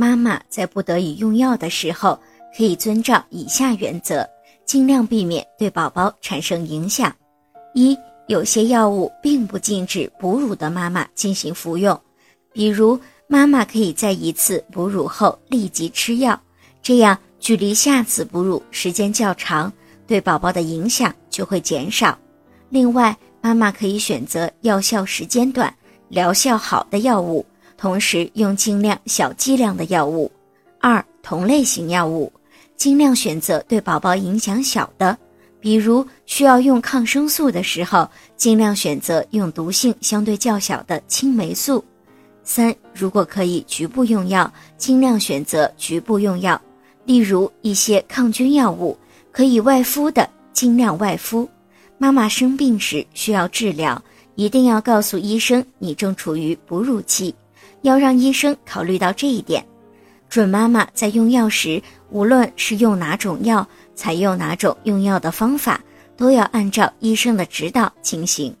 妈妈在不得已用药的时候，可以遵照以下原则，尽量避免对宝宝产生影响。一、有些药物并不禁止哺乳的妈妈进行服用，比如妈妈可以在一次哺乳后立即吃药，这样距离下次哺乳时间较长，对宝宝的影响就会减少。另外，妈妈可以选择药效时间短、疗效好的药物。同时用尽量小剂量的药物。二、同类型药物，尽量选择对宝宝影响小的，比如需要用抗生素的时候，尽量选择用毒性相对较小的青霉素。三、如果可以局部用药，尽量选择局部用药，例如一些抗菌药物，可以外敷的尽量外敷。妈妈生病时需要治疗，一定要告诉医生你正处于哺乳期。要让医生考虑到这一点，准妈妈在用药时，无论是用哪种药，采用哪种用药的方法，都要按照医生的指导进行。